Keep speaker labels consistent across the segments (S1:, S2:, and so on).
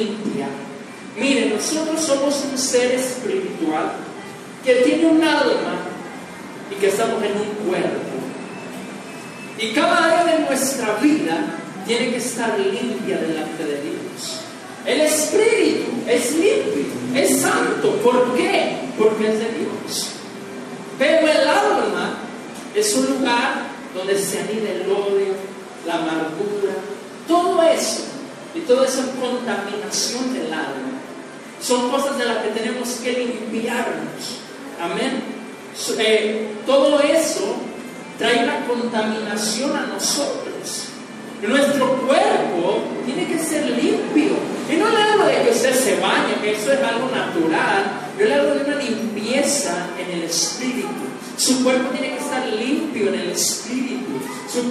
S1: limpia. Miren, nosotros somos un ser espiritual que tiene un alma y que estamos en un cuerpo. Y cada área de nuestra vida tiene que estar limpia delante de Dios. El espíritu es limpio, es santo. ¿Por qué? Porque es de Dios. Pero el alma es un lugar donde se anida el odio, la amargura, todo eso. Y toda esa contaminación del alma. Son cosas de las que tenemos que limpiarnos. Amén. Eh, todo eso trae una contaminación a nosotros. Nuestro cuerpo tiene que ser limpio. Y no le hablo de que usted se bañe, que eso es algo natural. Yo le hablo de una limpieza en el espíritu. Su cuerpo tiene que estar limpio en el espíritu.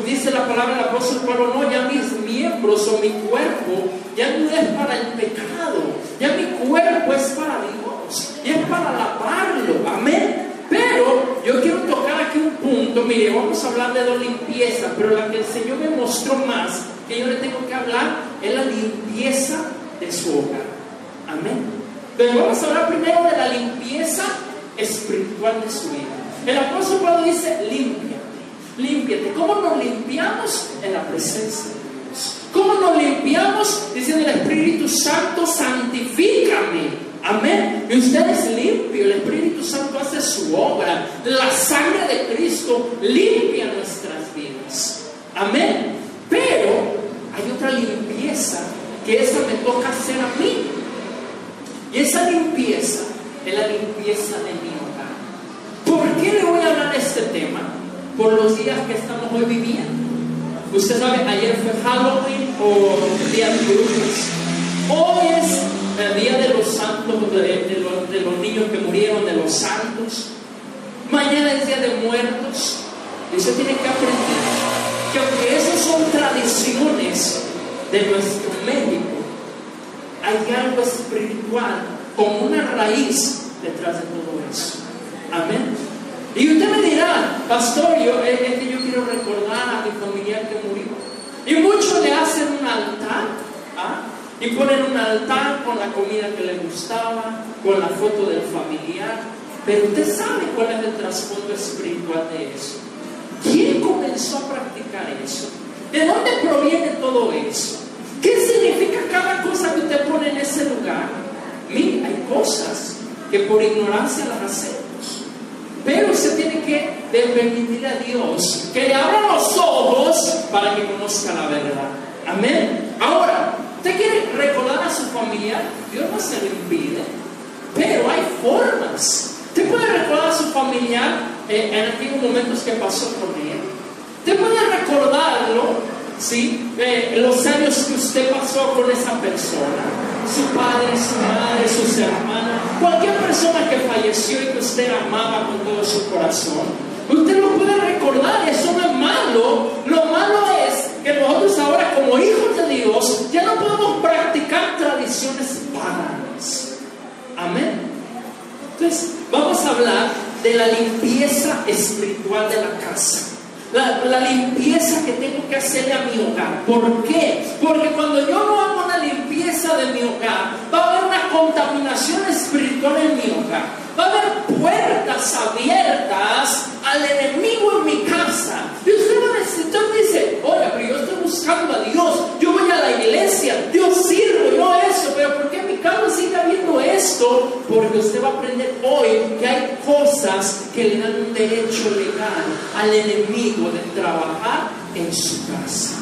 S1: Dice la palabra del apóstol Pablo, no, ya mis miembros o mi cuerpo ya no es para el pecado, ya mi cuerpo es para Dios, y es para lavarlo. Amén. Pero yo quiero tocar aquí un punto, mire, vamos a hablar de la limpieza, pero la que el Señor me mostró más, que yo le tengo que hablar, es la limpieza de su hogar. Amén. Pero vamos a hablar primero de la limpieza espiritual de su vida. El apóstol Pablo dice, límpiate, límpiate. ¿Cómo nos limpiamos? En la presencia de Dios. ¿Cómo nos limpiamos? Diciendo el Espíritu Santo, santifícame Amén. Y usted es limpio. El Espíritu Santo hace su obra. La sangre de Cristo limpia nuestras vidas. Amén. Pero hay otra limpieza que esa me toca hacer a mí. Y esa limpieza es la limpieza de mi hogar. ¿Por qué le voy a hablar de este tema? Por los días que estamos hoy viviendo. Usted sabe, ayer fue Halloween o Día de Brujas. Hoy es el día de los santos, de, los, niños que murieron, de los santos. Mañana es día de muertos. Y usted tiene que aprender que aunque esas son tradiciones de nuestro México, hay algo espiritual como una raíz detrás de todo eso. Amén. Y usted me dirá, pastor, yo, es que yo quiero recordar a mi familiar que murió. Y muchos le hacen un altar. ¿ah? Y ponen un altar con la comida que le gustaba, con la foto del familiar. Pero usted sabe cuál es el trasfondo espiritual de eso. ¿Quién comenzó a practicar eso? ¿De dónde proviene todo eso? ¿Qué significa cada cosa que usted pone en ese lugar? Mire, hay cosas que por ignorancia las hacemos. Pero usted tiene que permitir a Dios que le abra los ojos para que conozca la verdad. Amén. Ahora, Usted quiere recordar a su familia, Dios no se lo impide, pero hay formas. Usted puede recordar a su familiar eh, en antiguos momentos que pasó con él. Usted puede recordarlo, ¿sí? Eh, los años que usted pasó con esa persona. Su padre, su madre, sus hermanas, cualquier persona que falleció y que usted amaba con todo su corazón. Usted lo puede recordar, eso no es malo. Lo malo es que nosotros ahora como hijos de Dios ya no podemos practicar tradiciones paganas. Amén. Entonces, vamos a hablar de la limpieza espiritual de la casa. La, la, limpieza que tengo que hacerle a mi hogar. ¿Por qué? Porque cuando yo no hago una limpieza de mi hogar, va a haber una contaminación espiritual en mi hogar. Va a haber puertas abiertas al enemigo en mi casa. Y usted va a decir, dice, oye, pero yo estoy buscando a Dios, yo voy a la iglesia, Dios sirve, no eso, pero ¿por qué mi casa sigue habiendo esto? Porque usted va a aprender hoy que hay cosas que le dan un derecho legal al enemigo de trabajar en su casa.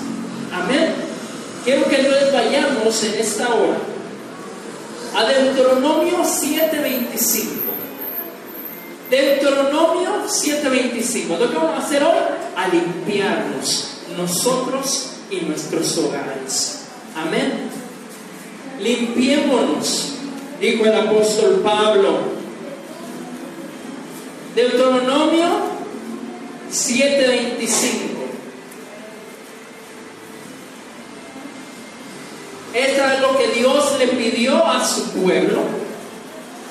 S1: Amén. Quiero que nos vayamos en esta hora a Deuteronomio 7:25. Deuteronomio 7:25. Lo vamos a hacer hoy, a limpiarnos nosotros y nuestros hogares. Amén. Limpiémonos, dijo el apóstol Pablo. Deuteronomio 7:25. Esto es lo que Dios le pidió a su pueblo.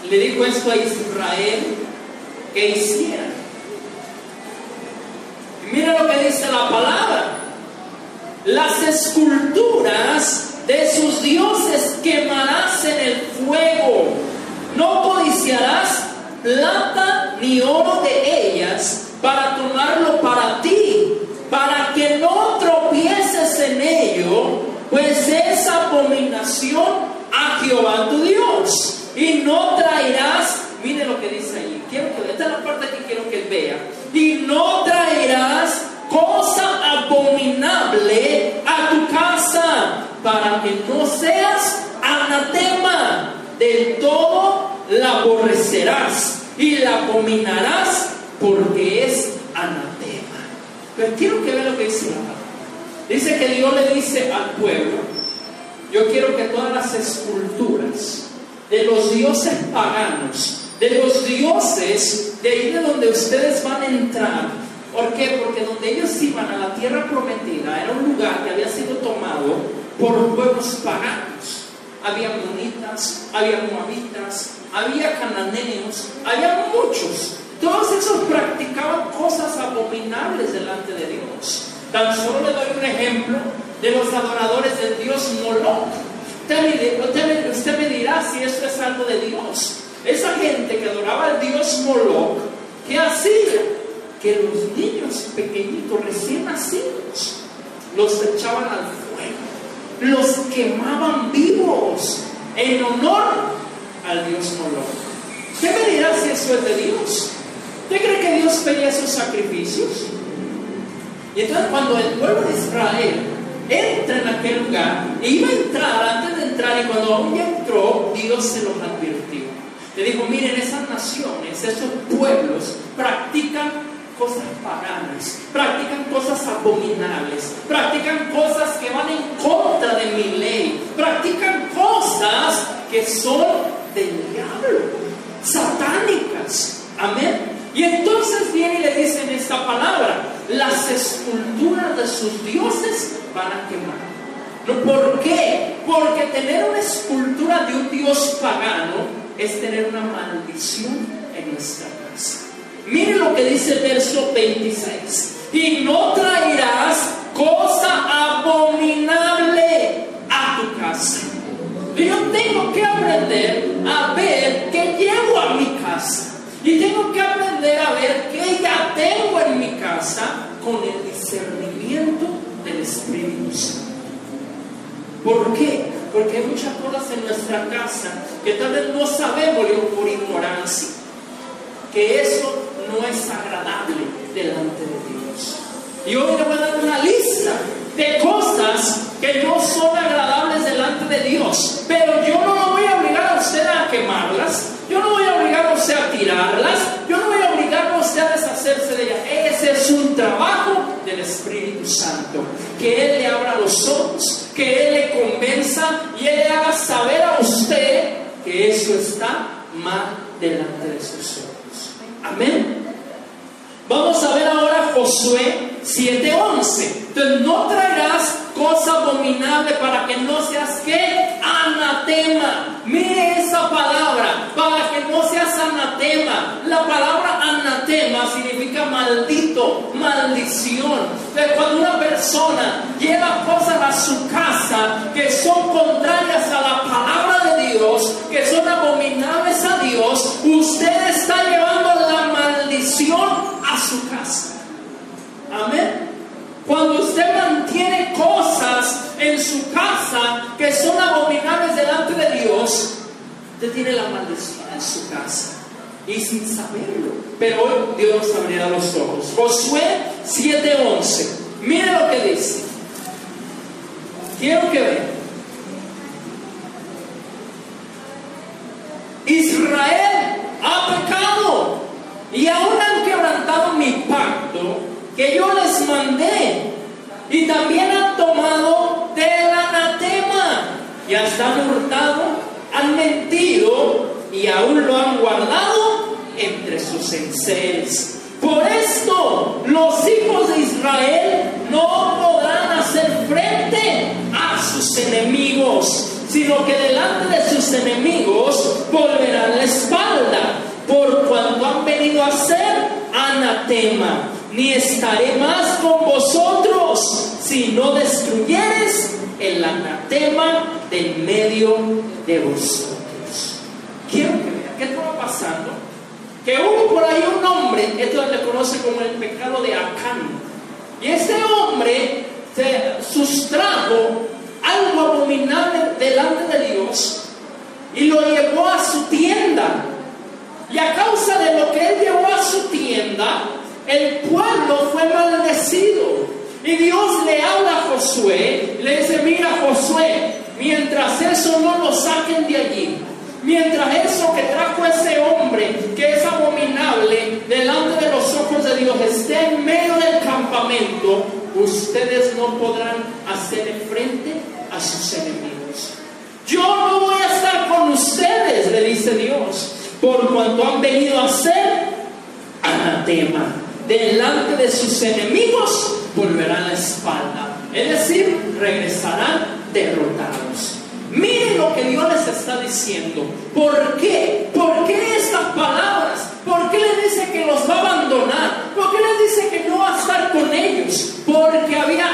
S1: Le dijo esto a Israel que hiciera. Mira lo que dice la palabra. Las esculturas de sus dioses quemarás en el fuego. No codiciarás plata ni oro de ellas para tomarlo para ti, para que no tropieces en ello pues es abominación a Jehová tu Dios. Y no traerás, mire lo que dice ahí, quiero que, esta es la parte que quiero que vea, y no traerás cosa abominable a tu casa, para que no seas anatema, del todo la aborrecerás y la abominarás porque es anatema. Pero quiero que vea lo que dice la Dice que Dios le dice al pueblo, yo quiero que todas las esculturas de los dioses paganos, de los dioses de ahí de donde ustedes van a entrar, ¿por qué? Porque donde ellos iban a la tierra prometida era un lugar que había sido tomado por pueblos paganos había monitas, había moabitas, había cananeos, había muchos. Todos esos practicaban cosas abominables delante de Dios. Tan solo le doy un ejemplo de los adoradores del Dios Moloch. Usted me, dirá si esto es algo de Dios. Esa gente que adoraba al Dios Moloch, ¿qué hacía? Que los niños pequeñitos, recién nacidos, los echaban al los quemaban vivos en honor al Dios Moloch. ¿Qué me dirá si eso es de Dios? ¿Usted cree que Dios pedía esos sacrificios? Y entonces cuando el pueblo de Israel entra en aquel lugar, e iba a entrar antes de entrar, y cuando aún ya entró, Dios se los advirtió. Le dijo, miren, esas naciones, esos pueblos practican cosas paganas, practican cosas abominables, practican cosas que van en contra de mi ley, practican cosas que son del diablo, satánicas. Amén. Y entonces viene y le dicen esta palabra, las esculturas de sus dioses van a quemar. ¿Por qué? Porque tener una escultura de un dios pagano es tener una maldición en nuestra casa. Mire lo que dice el verso 26. Y no traerás cosa abominable a tu casa. Yo tengo que aprender a ver qué llevo a mi casa. Y tengo que aprender a ver qué ya tengo en mi casa con el discernimiento del Espíritu Santo. ¿Por qué? Porque hay muchas cosas en nuestra casa que tal vez no sabemos por ignorancia. Que eso no es agradable delante de Dios. Y hoy le voy a dar una lista de cosas que no son agradables delante de Dios. Pero yo no lo voy a obligar a usted a quemarlas. Yo no voy a obligar a usted a tirarlas. Yo no voy a obligar a usted a deshacerse de ellas. Ese es un trabajo del Espíritu Santo. Que Él le abra los ojos, que Él le convenza y Él le haga saber a usted que eso está mal delante de sus ojos. Amén. Vamos a ver ahora Josué 7:11. Entonces no traerás cosa abominable para que no seas que anatema. Mire esa palabra, para que no seas anatema. La palabra anatema significa maldito, maldición. Cuando una persona lleva cosas a su casa que son contrarias a la palabra de Dios, que son abominables a Dios, usted está llevando la maldición su casa. Amén. Cuando usted mantiene cosas en su casa que son abominables delante de Dios, usted tiene la maldición en su casa. Y sin saberlo. Pero hoy Dios nos abrirá los ojos. Josué 7:11. Mire lo que dice. Quiero que vean. Israel ha pecado y aún han quebrantado mi pacto que yo les mandé. Y también han tomado del anatema y hasta han hurtado, han mentido y aún lo han guardado entre sus enseres. Por esto los hijos de Israel no podrán hacer frente a sus enemigos, sino que delante de sus enemigos volverán la espalda por cuanto han venido a ser anatema, ni estaré más con vosotros si no destruyeres el anatema del medio de vosotros. Quiero que vean qué estaba pasando. que hubo por ahí un hombre, esto se conoce como el pecado de Acán. Y este hombre se sustrajo algo abominable delante de Dios y lo llevó a su tienda. Y a causa de lo que él llevó a su tienda, el pueblo fue maldecido. Y Dios le habla a Josué, le dice, mira Josué, mientras eso no lo saquen de allí, mientras eso que trajo ese hombre, que es abominable, delante de los ojos de Dios, esté en medio del campamento, ustedes no podrán hacer frente a sus enemigos. Yo no voy a estar con ustedes, le dice Dios, por cuanto han venido a ser anatema. Delante de sus enemigos volverán la espalda, es decir, regresarán derrotados. Miren lo que Dios les está diciendo. ¿Por qué? ¿Por qué estas palabras? ¿Por qué les dice que los va a abandonar? ¿Por qué les dice que no va a estar con ellos? Porque había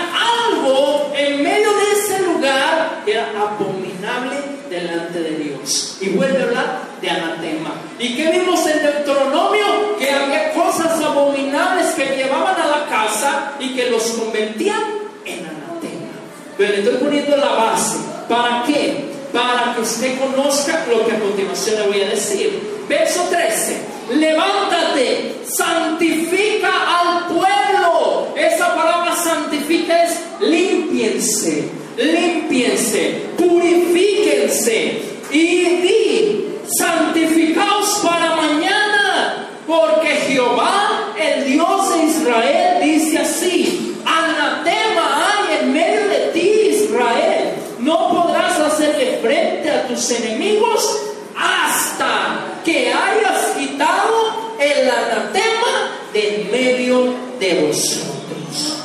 S1: algo en medio de ese lugar que era abominable delante de Dios. Y vuelve a hablar de anatema. ¿Y qué vimos en Deuteronomio? Que había cosas abominables que llevaban a la casa y que los convertían en anatema. Pero le estoy poniendo la base. ¿Para qué? Para que usted conozca lo que a continuación le voy a decir. Verso 13. Levántate, santifica al pueblo. Esa palabra santifica es limpiense, limpiense, purifíquense y di, santificaos para mañana, porque Jehová, el Dios de Israel, dice así, anatema hay en medio de ti, Israel, no podrás hacerle frente a tus enemigos hasta que hayas quitado el anatema de en medio de vosotros.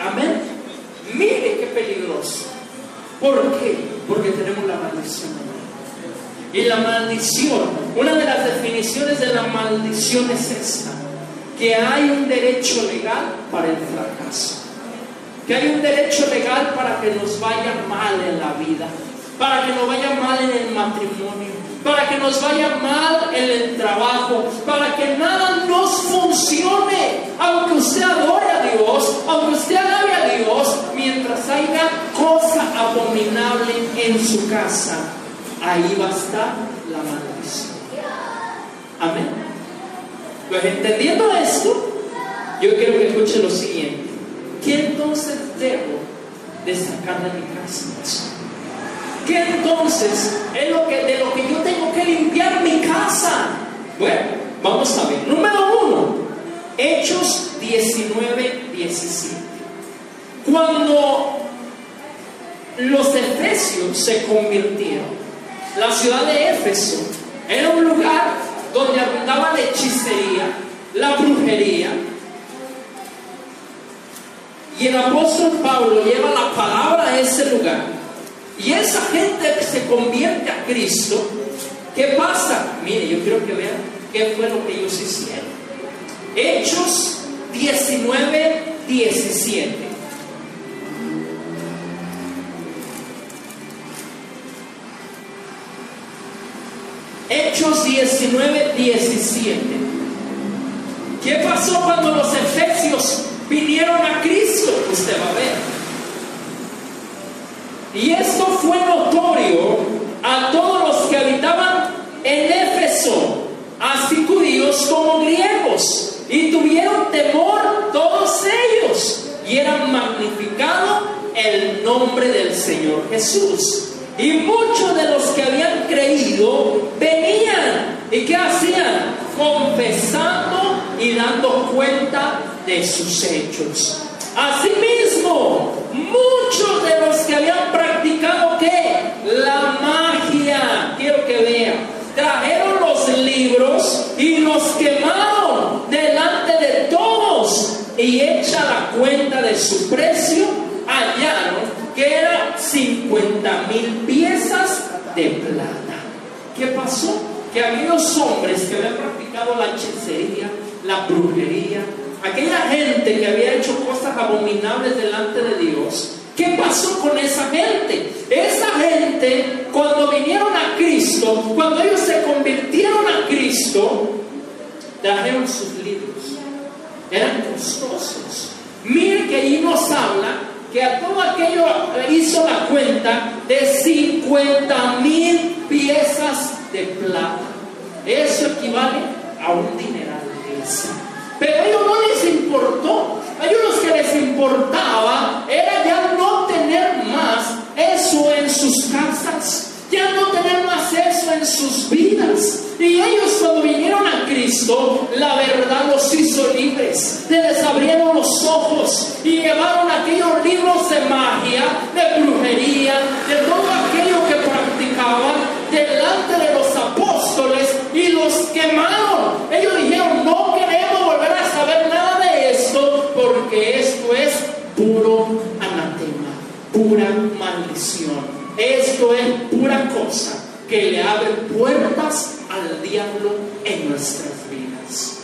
S1: Amén. Mire qué peligroso. ¿Por qué? Porque tenemos la maldición. Y la maldición, una de las definiciones de la maldición es esta, que hay un derecho legal para el fracaso, que hay un derecho legal para que nos vaya mal en la vida, para que nos vaya mal en el matrimonio, para que nos vaya mal en el trabajo, para que nada nos funcione, aunque usted adore a Dios, aunque usted alabe a Dios, mientras haya cosa abominable en su casa, ahí va a estar la maldición. Amén. Pues entendiendo esto, yo quiero que escuche lo siguiente. ¿Qué entonces debo de sacar de mi casa? ¿Qué entonces es lo que, de lo que yo tengo que limpiar mi casa? Bueno, vamos a ver. Número uno, Hechos 19, 17. Cuando los efesios se convirtieron, la ciudad de Éfeso era un lugar donde abundaba la hechicería, la brujería. Y el apóstol Pablo lleva la palabra a ese lugar y esa gente que se convierte a Cristo, ¿qué pasa? Mire, yo quiero que vean qué fue lo que ellos hicieron. Hechos 19, 17. Hechos 19, 17. ¿Qué pasó cuando los efesios vinieron a Cristo? Usted va a ver. Y esto fue notorio a todos los que habitaban en Éfeso, así judíos como griegos, y tuvieron temor todos ellos, y eran magnificado el nombre del Señor Jesús. Y muchos de los que habían creído venían y qué hacían? Confesando y dando cuenta de sus hechos. Asimismo, muchos de los que habían practicado qué? La magia, quiero que vean, trajeron los libros y los quemaron delante de todos y hecha la cuenta de su precio, hallaron eran 50 mil piezas de plata. ¿Qué pasó? Que aquellos hombres que habían practicado la hechicería, la brujería, aquella gente que había hecho cosas abominables delante de Dios, ¿qué pasó con esa gente? Esa gente, cuando vinieron a Cristo, cuando ellos se convirtieron a Cristo, trajeron sus libros. Eran costosos. Mire que ahí nos habla que a todo aquello hizo la cuenta de 50 mil piezas de plata. Eso equivale a un dineral de eso. Pero a ellos no les importó. A ellos lo que les importaba era ya no tener más eso en sus casas, sus vidas. Y ellos cuando vinieron a Cristo, la verdad los hizo libres, les abrieron los ojos y llevaron aquellos libros de magia, de brujería, de todo aquello que practicaban delante de los apóstoles y los quemaron. Ellos dijeron, no queremos volver a saber nada de esto porque esto es puro anatema, pura maldición. Esto es pura cosa que le abre puertas al diablo en nuestras vidas.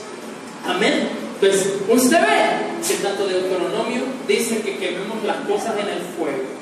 S1: Amén. Pues usted ve que tanto de Deuteronomio dice que quememos las cosas en el fuego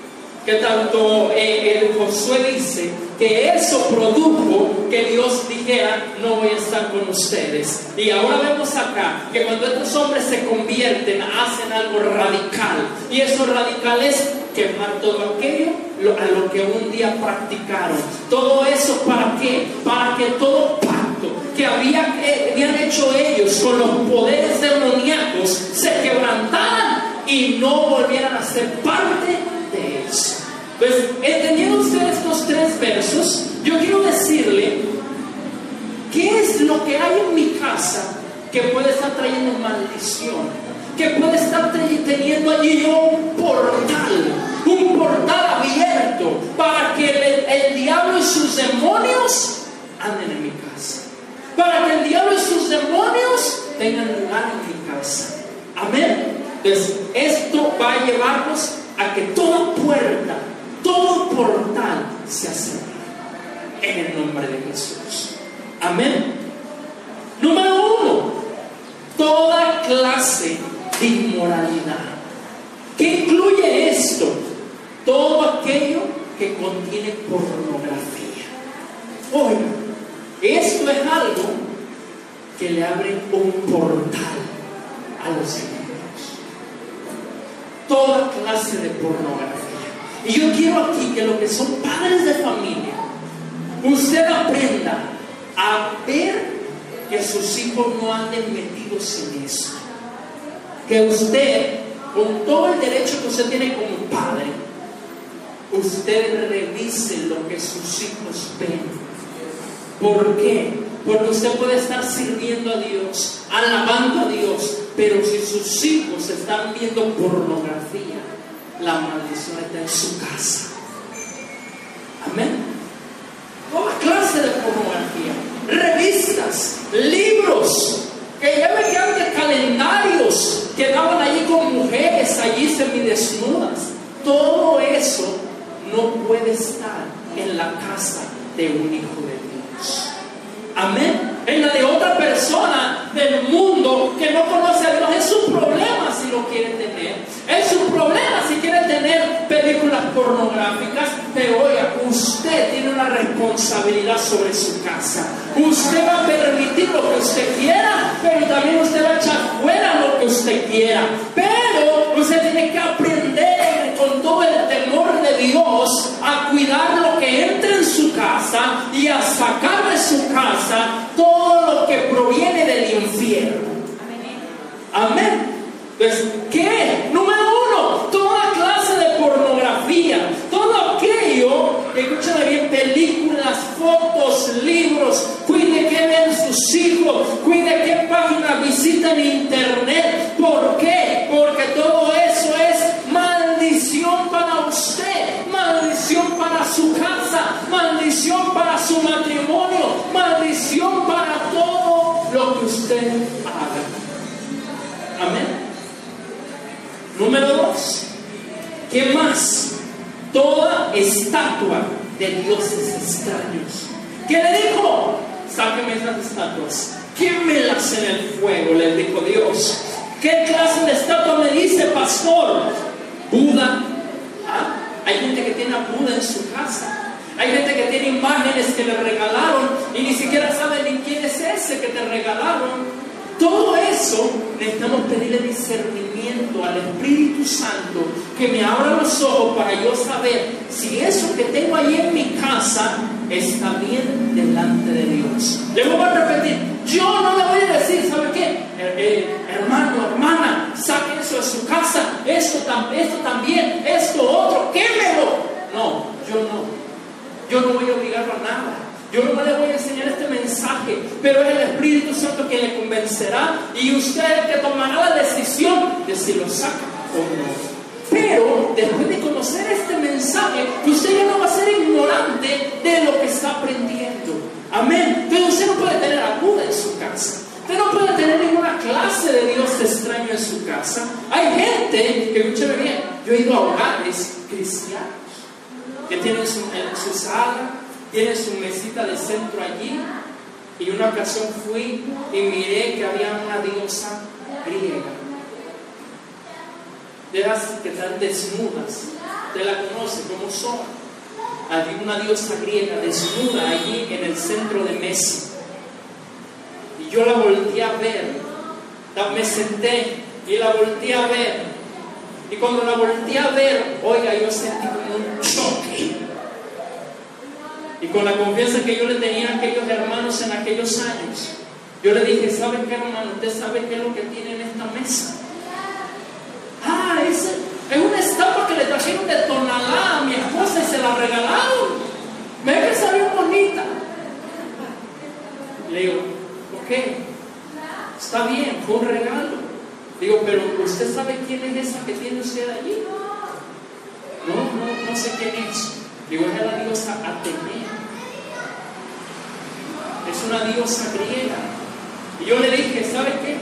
S1: que tanto eh, el Josué dice que eso produjo que Dios dijera, no voy a estar con ustedes. Y ahora vemos acá que cuando estos hombres se convierten, hacen algo radical. Y eso radical es quemar todo aquello a lo que un día practicaron. Todo eso para qué? Para que todo pacto que había, eh, habían hecho ellos con los poderes demoníacos se quebrantaran y no volvieran a ser parte de eso. Pues entendiendo usted estos tres versos, yo quiero decirle qué es lo que hay en mi casa que puede estar trayendo maldición, que puede estar teniendo allí un portal, un portal abierto para que el, diablo y sus demonios anden en mi casa, para que el diablo y sus demonios tengan lugar en mi casa. Amén. Entonces, esto va a llevarnos a que toda puerta todo portal se acerca en el nombre de Jesús. Amén. Número uno, toda clase de inmoralidad. ¿Qué incluye esto? Todo aquello que contiene pornografía. Oiga, esto es algo que le abre un portal a los enemigos. Toda clase de pornografía. Y yo quiero aquí que lo que son padres de familia, usted aprenda a ver que sus hijos no anden metidos en eso. Que usted, con todo el derecho que usted tiene como padre, usted revise lo que sus hijos ven. ¿Por qué? Porque usted puede estar sirviendo a Dios, alabando a Dios, pero si sus hijos están viendo pornografía, la maldición está en su casa. Amén. Toda clase de pornografía, revistas, libros, que ya veían de calendarios que daban allí con mujeres allí semidesnudas. Todo eso no puede estar en la casa de un hijo de Dios. Amén. En la de otra persona del mundo que no conoce a Dios es su problema si lo quiere tener. Es su problema si quiere tener películas pornográficas. Pero oiga, usted tiene una responsabilidad sobre su casa. Usted va a permitir lo que usted quiera, pero también usted va a echar fuera lo que usted quiera. Pero usted tiene que aprender con todo el temor de Dios a cuidar lo que entra en su casa y a sacar de su casa todo lo que proviene del infierno. Amén. Pues, ¿qué? Número uno, toda clase de pornografía, todo aquello, escúchame bien, películas, fotos, libros, cuide que ven sus hijos, cuide qué página visitan en internet. Porque Número dos, ¿qué más? Toda estatua de dioses extraños. ¿Qué le dijo? Sáqueme esas estatuas, quémelas en el fuego, le dijo Dios. ¿Qué clase de estatua me dice, pastor? Buda. ¿Ah? Hay gente que tiene a Buda en su casa. Hay gente que tiene imágenes que le regalaron y ni siquiera sabe ni quién es ese que te regalaron. Todo eso necesitamos pedirle discernimiento al Espíritu Santo que me abra los ojos para yo saber si eso que tengo ahí en mi casa está bien delante de Dios. Le voy a repetir, yo no le voy a decir, ¿sabe qué? Eh, eh, hermano, hermana, saque eso de su casa, esto, esto también, esto otro, quémelo. No, yo no. Yo no voy a obligarlo a nada. Yo no le voy a enseñar este mensaje, pero es el Espíritu Santo quien le convencerá y usted el que tomará la decisión de si lo saca o no. Pero después de conocer este mensaje, usted ya no va a ser ignorante de lo que está aprendiendo. Amén. Pero usted no puede tener ayuda en su casa. Usted no puede tener ninguna clase de Dios extraño en su casa. Hay gente, que escúcheme bien, yo he ido a hogares cristianos que tienen su, su sala, tiene su mesita de centro allí. Y una ocasión fui y miré que había una diosa griega. De las que están desnudas. Usted la conoce como son. Había una diosa griega desnuda allí en el centro de mesa. Y yo la volteé a ver. Me senté y la volteé a ver. Y cuando la volteé a ver, oiga, yo sentí como un choque y con la confianza que yo le tenía a aquellos hermanos en aquellos años, yo le dije, ¿sabe qué hermano? ¿Usted sabe qué es lo que tiene en esta mesa? Ah, es, es una estampa que le trajeron de Tonalá a mi esposa y se la regalaron. Me que salió bonita. Le digo, ok, está bien, fue un regalo. Digo, pero ¿usted sabe quién es esa que tiene usted allí? No, no, no sé quién es. Digo, es la diosa Atenea. Es una diosa griega. Y yo le dije, ¿sabe qué?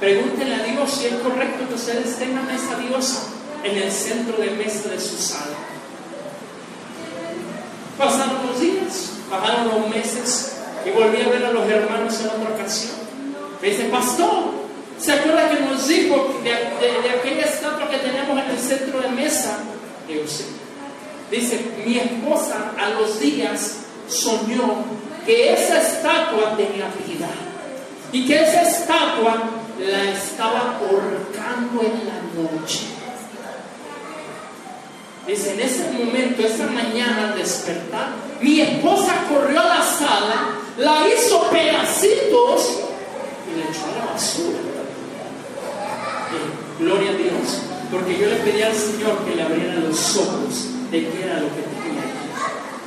S1: Pregúntenle a Dios si es correcto que ustedes tengan a esa diosa en el centro de mesa de su sala. Pasaron los días, pasaron los meses y volví a ver a los hermanos en otra ocasión. Me dice, pastor, ¿se acuerda que nos dijo de, aquella estatua que teníamos en el centro de mesa? Digo, sí. Dice, mi esposa a los días soñó que esa estatua tenía vida y que esa estatua la estaba ahorcando en la noche. Dice, en ese momento, esa mañana al despertar, mi esposa corrió a la sala, la hizo pedacitos y la echó a la basura. gloria a Dios, porque yo le pedí al Señor que le abriera los ojos de qué era lo que tenía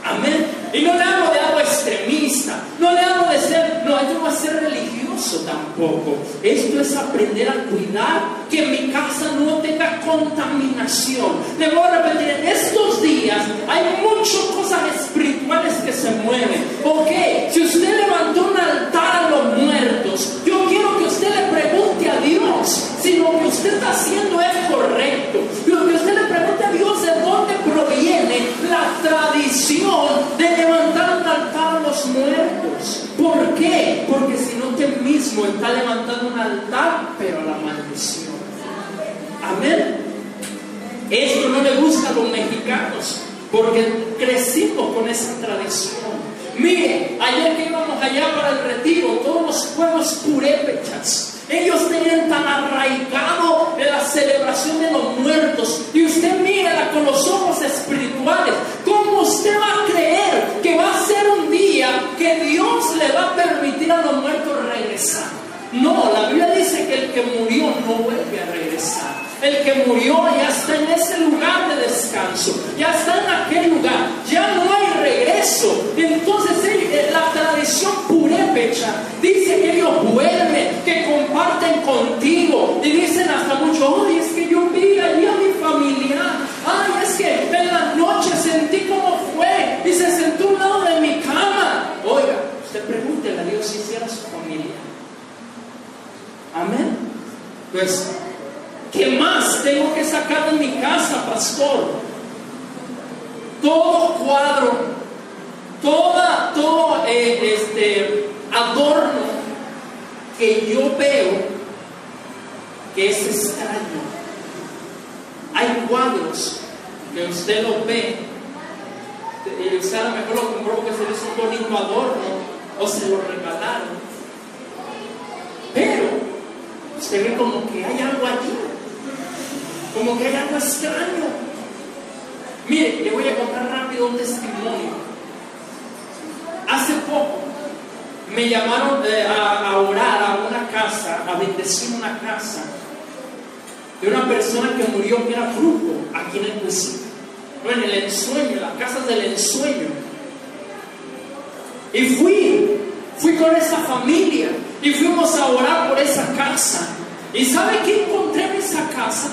S1: Amén. Y no le hablo de no le hablo de ser, no, esto no ser religioso tampoco. Esto es aprender a cuidar que mi casa no tenga contaminación. Le voy a repetir, en estos días hay muchas cosas espirituales que se mueven. Ok, si usted levantó un altar a los muertos, yo quiero que usted le pregunte a Dios si lo que usted está haciendo es correcto. Lo que usted le pregunte a Dios de dónde proviene la tradición de muertos. ¿Por qué? Porque si no usted mismo está levantando un altar, pero a la maldición. Amén. Esto no le gusta a los mexicanos, porque crecimos con esa tradición. Mire, ayer que íbamos allá para el retiro, todos los pueblos purépechas, ellos tenían tan arraigado en la celebración de los muertos. Y usted mira con los ojos espirituales. ¿Cómo usted va a creer que va a ser le va a permitir a los muertos regresar? No, la Biblia dice que el que murió no vuelve a regresar. El que murió ya está en ese lugar de descanso, ya está en aquel lugar, ya no hay regreso. Entonces eh, la tradición purépecha dice que ellos vuelven, que comparten contigo y dicen hasta mucho, ay, es que yo vi allí a mi familiar, ay, es que en la noche sentí cómo fue y se sentó a un lado de mi cama. Oiga, usted pregúntele a Dios si hiciera su familia. Amén. Pues ¿Qué más tengo que sacar de mi casa, pastor? Todo cuadro, toda, todo eh, este adorno que yo veo que es extraño. Hay cuadros que usted los ve y usted a lo mejor lo compró porque se le un bonito adorno o se lo regalaron. Pero se ve como que hay algo allí, como que hay algo extraño. Mire, le voy a contar rápido un testimonio. Hace poco me llamaron eh, a, orar a una casa, a bendecir una casa de una persona que murió que era brujo aquí en el municipio. en el ensueño, en las casas del ensueño. Y fui, fui con esa familia y fuimos a orar por esa casa. ¿Y sabe qué encontré en esa casa?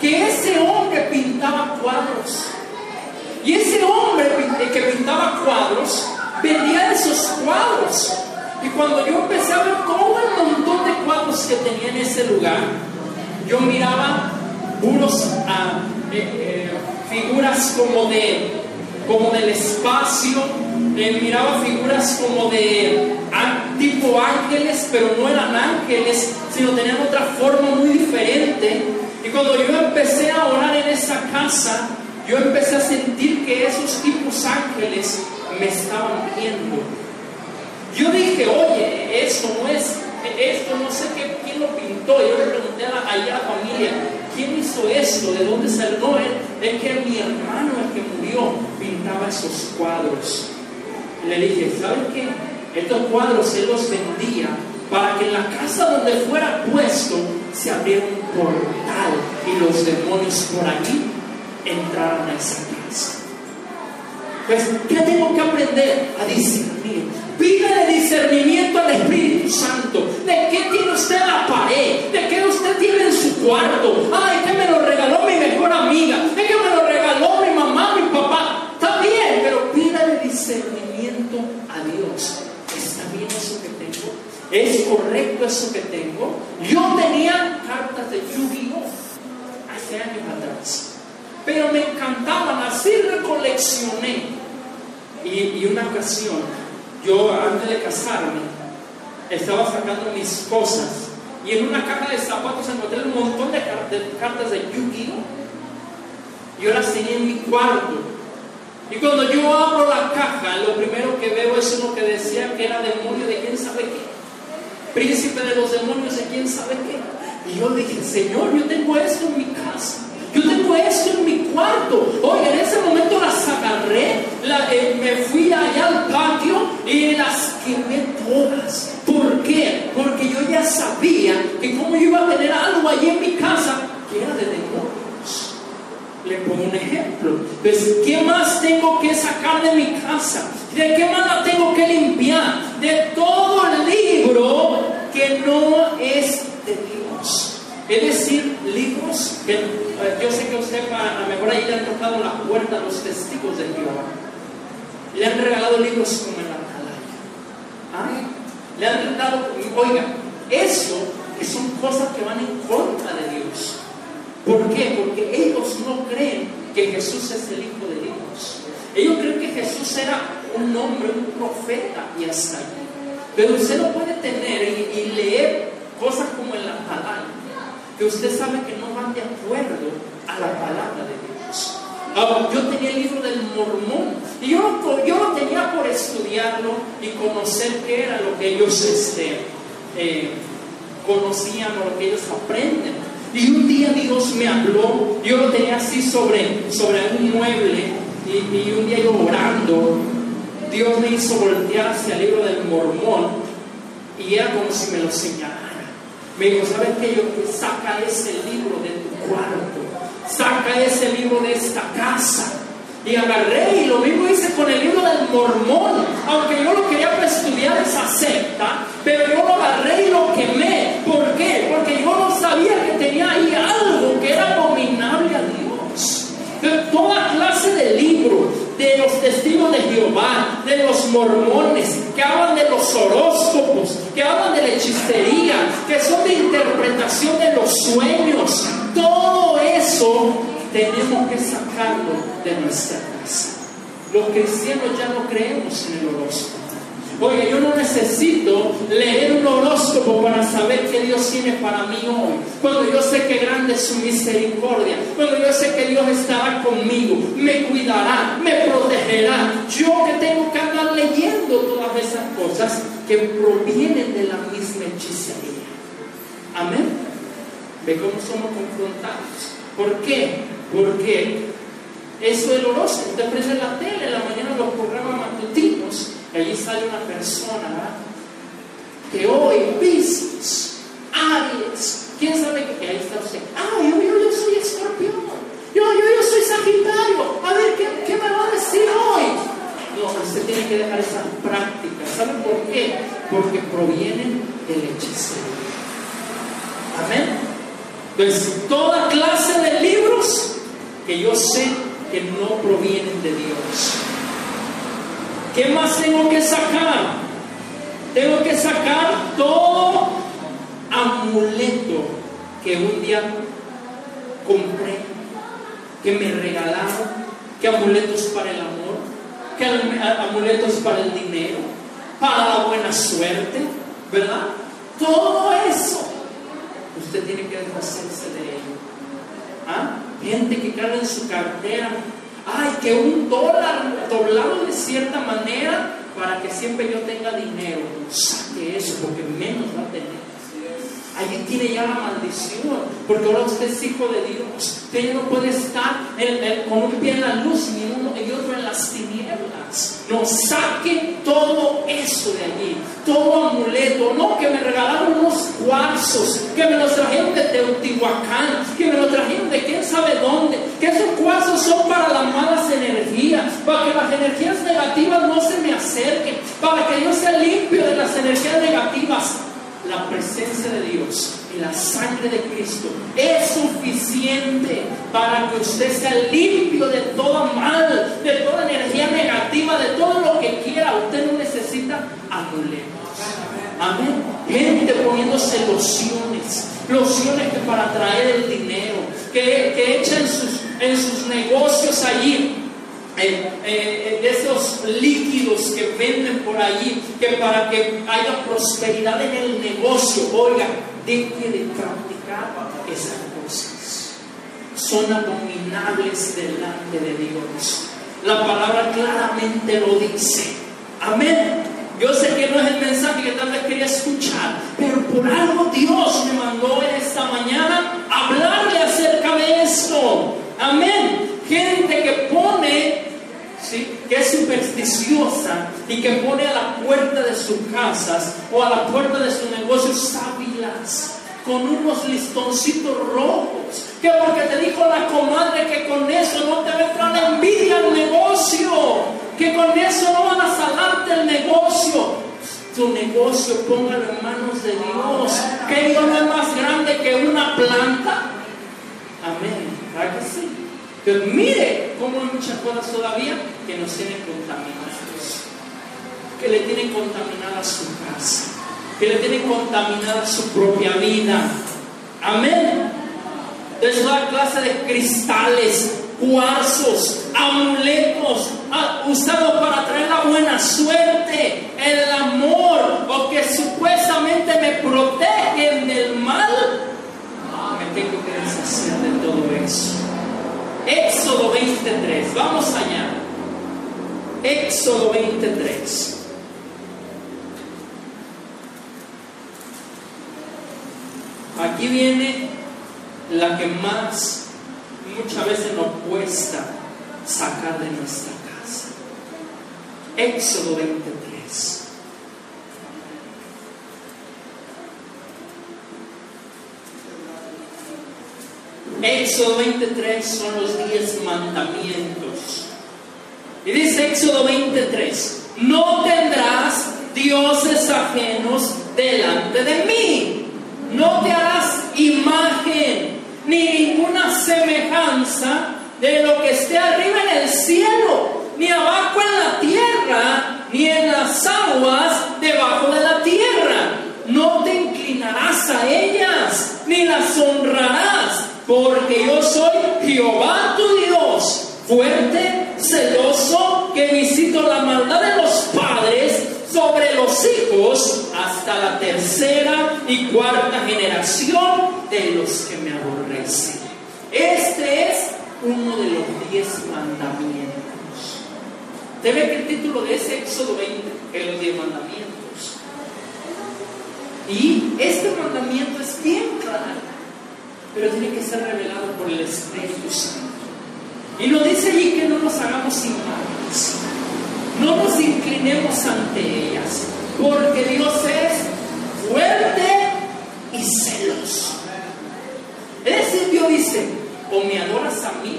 S1: Que ese hombre pintaba cuadros. Y ese hombre que pintaba cuadros vendía esos cuadros. Y cuando yo empecé a ver todo el montón de cuadros que tenía en ese lugar, yo miraba puros ah, eh, eh, figuras como de como del espacio, miraba figuras como de tipo ángeles, pero no eran ángeles, sino tenían otra forma muy diferente. Y cuando yo empecé a orar en esa casa, yo empecé a sentir que esos tipos ángeles me estaban viendo. Yo dije, oye, esto no es, esto no sé qué, quién lo pintó. Yo le pregunté a a la familia, ¿quién hizo esto? ¿De dónde salió? No, es, que mi hermano, el que murió, pintaba esos cuadros. Le dije, ¿saben qué? Estos cuadros él los vendía para que en la casa donde fuera puesto se abriera un portal y los demonios por allí entraran a esa casa. Pues, ¿qué tengo que aprender? A discernir. Pídele discernimiento al Espíritu Santo. ¿De qué tiene usted la pared? ¿De qué usted tiene en su cuarto? Ay, que me lo regaló mi mejor amiga. Es que me lo regaló mi mamá, mi papá. Está bien, pero pídale discernimiento a Dios. ¿Está bien eso que tengo? ¿Es correcto eso que tengo? Yo tenía cartas de Yu-Gi-Oh! hace años atrás. Pero me encantaban, así recoleccioné. Y, y una ocasión yo antes de casarme estaba sacando mis cosas y en una caja de zapatos encontré un montón de, cartas de Yu-Gi-Oh! Yo las tenía en mi cuarto. Y cuando yo abro la caja, lo primero que veo es uno que decía que era demonio de quién sabe qué. Príncipe de los demonios de quién sabe qué. Y yo dije, Señor, yo tengo esto en mi casa. Yo tengo esto en mi cuarto. Oye, en ese momento las agarré, eh, me fui allá al patio y las quemé todas. ¿Por qué? Porque yo ya sabía que como yo iba a tener algo allí en mi casa que era de demonios. Le pongo un ejemplo. Entonces, ¿qué más tengo que sacar de mi casa? ¿De qué más la tengo que limpiar? De todo el libro que no es de Dios. Es decir, libros que eh, yo sé que usted a lo mejor ahí le han tocado la puerta a los testigos de Jehová. Le han regalado libros como en la atalaya. Le han dado, oiga, eso son cosas que van en contra de Dios. ¿Por qué? Porque ellos no creen que Jesús es el Hijo de Dios. Ellos creen que Jesús era un hombre, un profeta y hasta ahí. Pero usted no puede tener y, leer cosas como en la atalaya que usted sabe que no van de acuerdo a la palabra de Dios. Yo tenía el libro del mormón y yo, yo lo tenía por estudiarlo y conocer qué era lo que ellos este, eh, conocían o lo que ellos aprenden. Y un día Dios me habló, yo lo tenía así sobre, sobre un mueble y, y un día yo orando, Dios me hizo voltear hacia el libro del mormón y era como si me lo señalara. Me dijo, ¿sabes qué? Yo saca ese libro de tu cuarto, saca ese libro de esta casa. Y agarré y lo mismo hice con el libro del mormón, aunque yo lo quería para estudiar esa secta, pero yo lo agarré y lo quemé. ¿Por qué? Porque yo no sabía que tenía ahí algo que era abominable a Dios. De toda clase de libros, de los testigos de Jehová, de los mormones, que hablan de los horóscopos, que hablan de la hechicería, que son de interpretación de los sueños. Todo eso tenemos que sacarlo de nuestra casa. Los cristianos ya no creemos en el horóscopo. Oye, yo no necesito leer un horóscopo para saber qué Dios tiene para mí hoy. Cuando yo sé que grande es su misericordia. Cuando yo sé que Dios estará conmigo. Me cuidará, me protegerá. Yo que tengo que andar leyendo todas esas cosas que provienen de la misma hechicería. Amén. Ve cómo somos confrontados. ¿Por qué? Porque es doloroso. Usted prende la tele en la mañana los programas matutinos y allí sale una persona que hoy, Pisces, Aries, ¿quién sabe que ahí está usted? Ah, yo, yo, yo soy escorpión. Yo, yo, yo soy Sagitario. A ver, ¿qué, ¿qué, me va a decir hoy? No, usted tiene que dejar esa práctica. ¿Sabe por qué? Porque provienen del hechicero. Amén. Entonces, toda clase de libros que yo sé que no provienen de Dios. ¿Qué más tengo que sacar? Tengo que sacar todo amuleto que un día compré, que me regalaron, que amuletos para el amor, que amuletos para el dinero, para la buena suerte, ¿verdad? Todo eso usted tiene que deshacerse de ello. ¿Ah? Gente que carga en su cartera, ay, que un dólar doblado de cierta manera para que siempre yo tenga dinero. Saque eso, porque menos va a tener. Allí tiene ya la maldición, porque ahora usted es hijo de Dios. Usted no puede estar con un pie en la luz y, uno, y otro en las tinieblas. No, saque todo eso de allí, todo amuleto. No, que me regalaron unos cuarzos, que me los trajeron de Teotihuacán, que me los trajeron de quién sabe dónde. Que esos cuarzos son para las malas energías, para que las energías negativas no se me acerquen, para que yo sea limpio de las energías negativas la presencia de Dios y la sangre de Cristo es suficiente para que usted sea limpio de todo mal, de toda energía negativa, de todo lo que quiera. Usted no necesita amuletos. Amén. Gente poniéndose lociones, lociones que para traer el dinero, que, que echan sus, en sus negocios allí eh, eh, de esos líquidos que venden por allí, que para que haya prosperidad en el negocio, oiga, deje de practicar esas cosas. Son abominables delante de Dios. La palabra claramente lo dice. Amén. Yo sé que no es el mensaje que tal vez quería escuchar, pero por algo Dios me mandó en esta mañana hablarle acerca de esto. Amén. Gente que pone que es supersticiosa y que pone a la puerta de sus casas o a la puerta de su negocio sábilas con unos listoncitos rojos. Que porque te dijo la comadre que con eso no te la envidia al negocio, que con eso no van a salarte el negocio. Tu negocio póngalo en manos de Dios, que no es más grande que una planta. Amén. ¿Verdad que sí? Pero mire cómo hay muchas cosas todavía que nos tienen contaminados, que le tienen contaminada su casa, que le tienen contaminada su propia vida. Amén. Entonces, toda clase de cristales, cuarzos, amuletos, ah, usados para traer la buena suerte, el amor, o que supuestamente me protegen del mal, me tengo que deshacer de todo eso. Éxodo 23, vamos allá. Éxodo 23. Aquí viene la que más muchas veces nos cuesta sacar de nuestra casa. Éxodo 23. Éxodo 23 son los 10 mandamientos. Y dice Éxodo 23, no tendrás dioses ajenos delante de mí. No te harás imagen ni ninguna semejanza de lo que esté arriba en el cielo, ni abajo en la tierra, ni en las aguas debajo de la tierra. No te inclinarás a ellas, ni las honrarás porque yo soy Jehová tu Dios, fuerte, celoso, que visito la maldad de los padres sobre los hijos hasta la tercera y cuarta generación de los que me aborrecen. Este es uno de los diez mandamientos. Usted ve que el título de ese Éxodo 20 es los diez mandamientos. Y este mandamiento es bien claro pero tiene que ser revelado por el Espíritu Santo. Y nos dice allí que no nos hagamos imágenes, no nos inclinemos ante ellas, porque Dios es fuerte y celoso. Es decir, Dios dice, o me adoras a mí,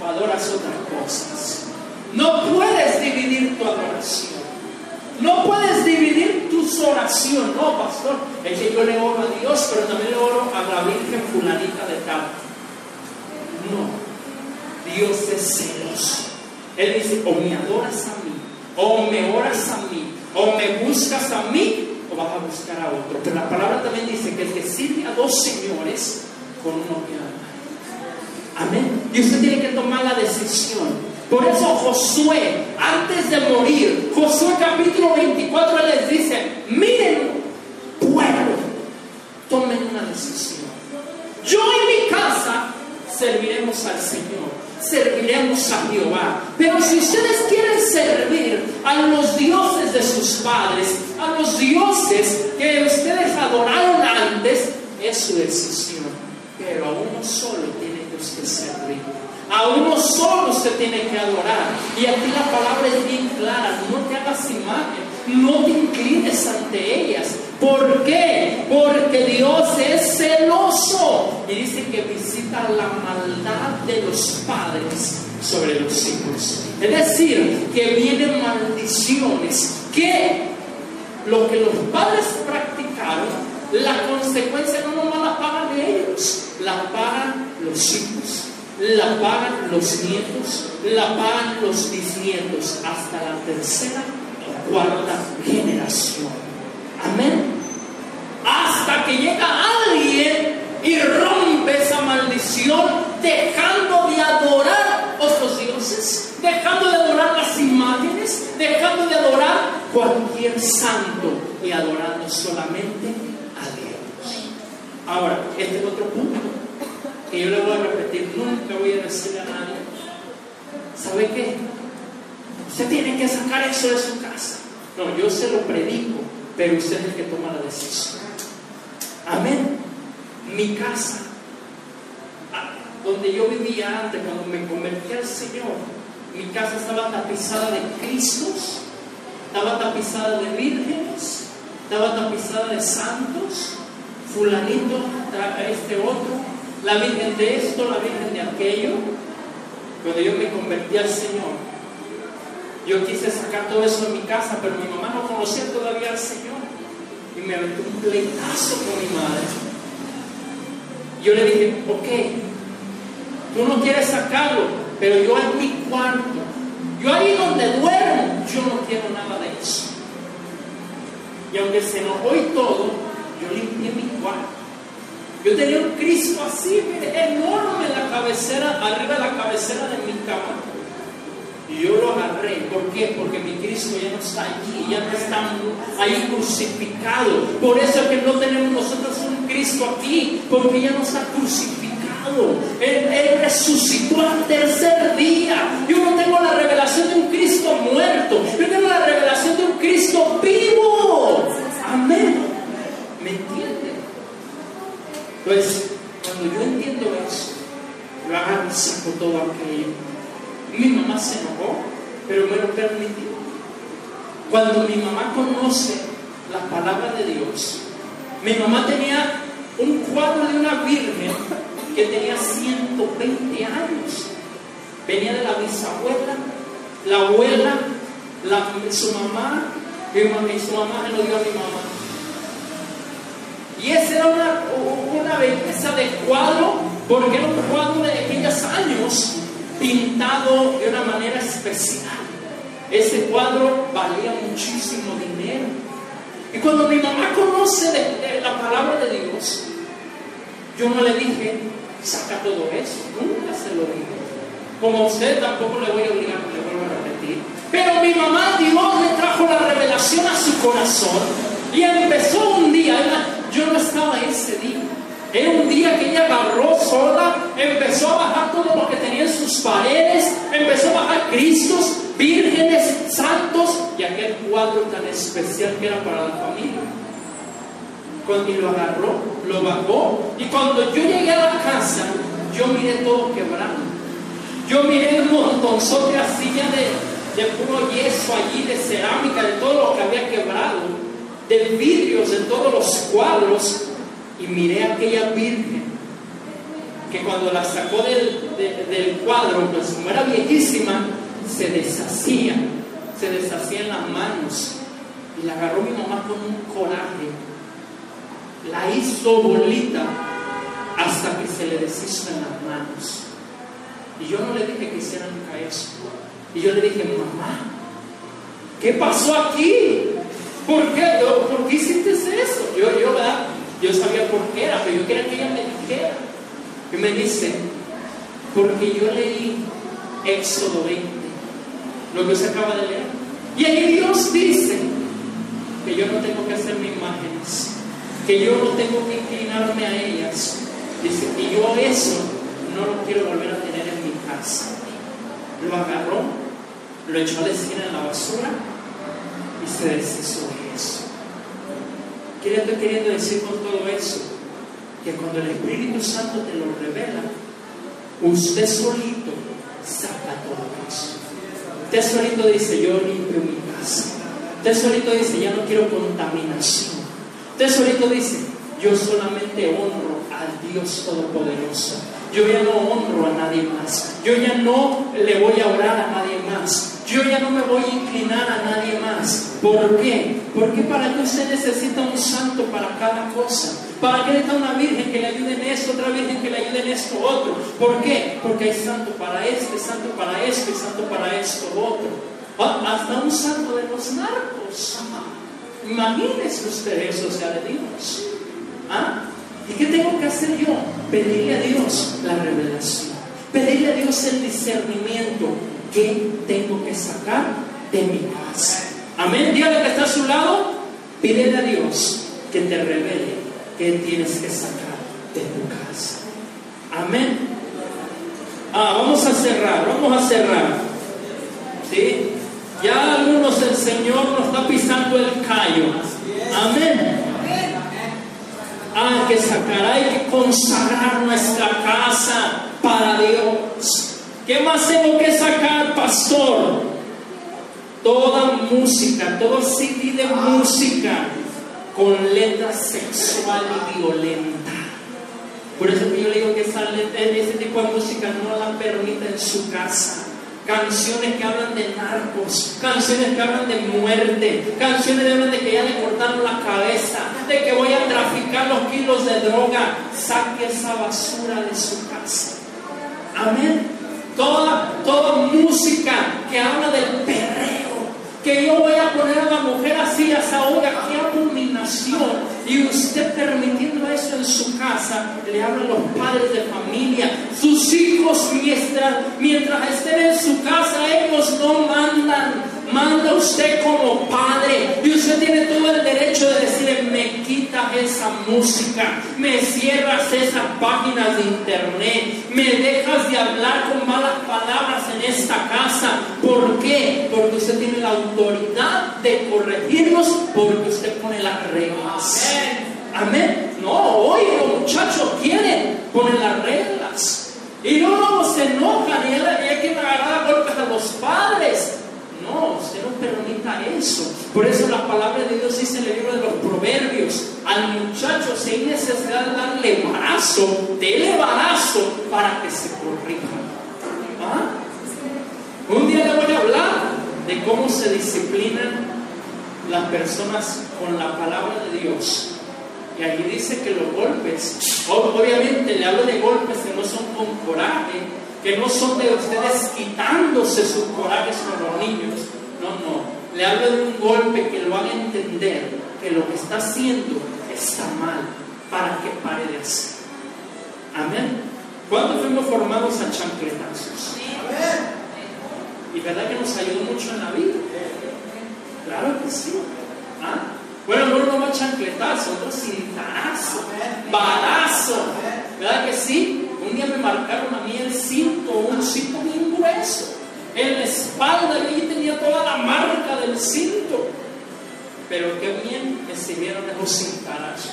S1: o adoras otras cosas. No puedes dividir tu adoración. No puedes dividir tus oraciones. No, pastor, es que yo le oro a Dios, pero también le oro a la Virgen fulanita de tal. No, Dios es celoso. Él dice, o me adoras a mí, o me oras a mí, o me buscas a mí, o vas a buscar a otro. Pero la palabra también dice que el que sirve a dos señores, con uno que ama. Amén. Y usted tiene que tomar la decisión por eso Josué, antes de morir, Josué capítulo 24 les dice, miren, pueblo, tomen una decisión. Yo y mi casa serviremos al Señor, serviremos a Jehová. Pero si ustedes quieren servir a los dioses de sus padres, a los dioses que ustedes adoraron antes, es su decisión. Pero a uno solo tiene que servir. A uno solo se tiene que adorar. Y aquí la palabra es bien clara. No te hagas imagen. No te inclines ante ellas. ¿Por qué? Porque Dios es celoso. Y dice que visita la maldad de los padres sobre los hijos. Es decir, que vienen maldiciones. Que lo que los padres practicaron, la consecuencia no nomás la pagan ellos, la pagan los hijos la pagan los nietos, la pagan los bisnietos, hasta la tercera o cuarta generación. Amén. Hasta que llega alguien y rompe esa maldición, dejando de adorar otros dioses, dejando de adorar las imágenes, dejando de adorar cualquier santo y adorando solamente a Dios. Ahora, este es otro punto que yo le voy a repetir, nunca voy a decirle a nadie, ¿sabe qué? Usted tiene que sacar eso de su casa. No, yo se lo predico, pero usted es el que toma la decisión. Amén. Mi casa, donde yo vivía antes, cuando me convertí al Señor, mi casa estaba tapizada de Cristos, estaba tapizada de vírgenes, estaba tapizada de santos, fulanito, este otro, la Virgen de esto, la Virgen de aquello. Cuando yo me convertí al Señor, yo quise sacar todo eso de mi casa, pero mi mamá no conocía todavía al Señor. Y me aventé un pleitazo con mi madre. Yo le dije, ok, tú no quieres sacarlo, pero yo en mi cuarto, yo ahí donde duermo, yo no quiero nada de eso. Y aunque se enojó y todo, yo cuarto. Yo tenía un Cristo así, enorme en la cabecera, arriba de la cabecera de mi cama. Y yo lo agarré. ¿Por qué? Porque mi Cristo ya no está allí, ya no está ahí crucificado. Por eso es que no tenemos nosotros un Cristo aquí, porque ya no está crucificado. Él, él resucitó al tercer día. Yo no tengo la revelación de un Cristo muerto. Yo tengo la revelación de un Cristo vivo. Amén. ¿Me entiendes? Entonces, cuando yo entiendo eso, yo saco todo aquello. Mi mamá se enojó, pero me lo permitió. Cuando mi mamá conoce la palabra de Dios, mi mamá tenía un cuadro de una virgen que tenía 120 años. Venía de la bisabuela, la abuela, su mamá, y su mamá me lo dio a mi mamá. Y esa era una, una belleza de cuadro, porque era un cuadro de aquellos años pintado de una manera especial. Ese cuadro valía muchísimo dinero. Y cuando mi mamá conoce la palabra de Dios, yo no le dije, saca todo eso, nunca se lo dije. Como a usted tampoco le voy a obligar, le vuelvo a repetir. Pero mi mamá, Dios le trajo la revelación a su corazón y empezó un día, yo no estaba ese día. Era un día que ella agarró sola, empezó a bajar todo lo que tenía en sus paredes, empezó a bajar Cristos, vírgenes, santos y aquel cuadro tan especial que era para la familia. y lo agarró, lo bajó. Y cuando yo llegué a la casa, yo miré todo quebrado. Yo miré un montonzote así de, de puro yeso allí, de cerámica, de todo lo que había quebrado, de vidrios, de todos los cuadros. Y miré aquella virgen que cuando la sacó del, del cuadro, pues como era viejísima, se deshacía, se deshacía en las manos. Y la agarró mi mamá con un coraje. La hizo bolita hasta que se le deshizo en las manos. Y yo no le dije que hiciera nunca eso. Y yo le dije, mamá, ¿qué pasó aquí? ¿Por qué? ¿Por qué hiciste eso? Yo, yo. Yo sabía por qué era, pero yo quería que ella me dijera. Y me dice, porque yo leí Éxodo 20, lo que se acaba de leer. Y ahí Dios dice que yo no tengo que hacerme imágenes, que yo no tengo que inclinarme a ellas. Dice, y yo eso no lo quiero volver a tener en mi casa. Lo agarró, lo echó a decir en la basura y se deshizo de eso. ¿Qué le estoy queriendo decir con todo eso? Que cuando el Espíritu Santo te lo revela, usted solito saca todo eso. Usted solito dice, yo limpio mi casa. Usted solito dice, ya no quiero contaminación. Usted solito dice, yo solamente honro al Dios Todopoderoso. Yo ya no honro a nadie más. Yo ya no le voy a orar a nadie más. Yo ya no me voy a inclinar a nadie más. ¿Por qué? Porque para que usted necesita un santo para cada cosa. ¿Para qué necesita una virgen que le ayude en esto, otra virgen que le ayude en esto, otro? ¿Por qué? Porque hay santo para este, santo para esto y santo para esto, otro. Ah, hasta un santo de los narcos. Imagínese usted eso sea de Dios. ¿Ah? ¿Y qué tengo que hacer yo? Pedirle a Dios la revelación. Pedirle a Dios el discernimiento. ¿Qué tengo que sacar de mi casa? Amén. Dígale que está a su lado. Pídele a Dios que te revele qué tienes que sacar de tu casa. Amén. Ah, vamos a cerrar, vamos a cerrar. ¿Sí? Ya algunos el Señor nos está pisando el callo. Amén. Hay que sacar, hay que consagrar nuestra casa para Dios. ¿Qué más tengo que sacar, pastor? Toda música, todo CD de música con letra sexual y violenta. Por eso yo le digo que esa ese tipo de música no la permita en su casa canciones que hablan de narcos, canciones que hablan de muerte, canciones que hablan de que ya le cortaron la cabeza, de que voy a traficar los kilos de droga. Saque esa basura de su casa. Amén. Toda, toda música que habla del perreo, que yo voy a poner a la mujer así, a esa hora, qué abominación. Y usted permitiendo eso en su casa, le hablan los padres de familia, sus hijos mientras, mientras estén en su casa, ellos no mandan, manda usted como padre. Y usted tiene todo el derecho de decirle, me quitas esa música, me cierras esas páginas de internet, me dejas de hablar con malas palabras en esta casa. ¿Por qué? Porque usted tiene la autoridad de corregirnos, porque usted pone las reglas. Amén. No, hoy los muchachos quieren poner las reglas. Y no se enojan y hay que agarrar a golpes a los padres. No, usted no permita Por eso la palabra de Dios dice en el libro de los proverbios, al muchacho sin necesidad de darle embarazo, dele embarazo para que se corrija. ¿Ah? Un día le voy a hablar de cómo se disciplinan las personas con la palabra de Dios. Y ahí dice que los golpes, obviamente le hablo de golpes que no son con coraje, que no son de ustedes quitándose sus corajes con los niños. No, no. Le hablo de un golpe que lo haga entender que lo que está haciendo está mal para que pare de hacer. Amén. ¿Cuántos fuimos formados a chancletazos? Y verdad que nos ayudó mucho en la vida. Claro que sí. ¿Ah? Bueno, algunos no va chancletazo, otros cintarazo, balazo. ¿Verdad que sí? Un día me marcaron a mí el cinto, un cinto bien grueso. En la espalda y tenía toda la marca del cinto. Pero qué bien me sirvieron esos cintarazos.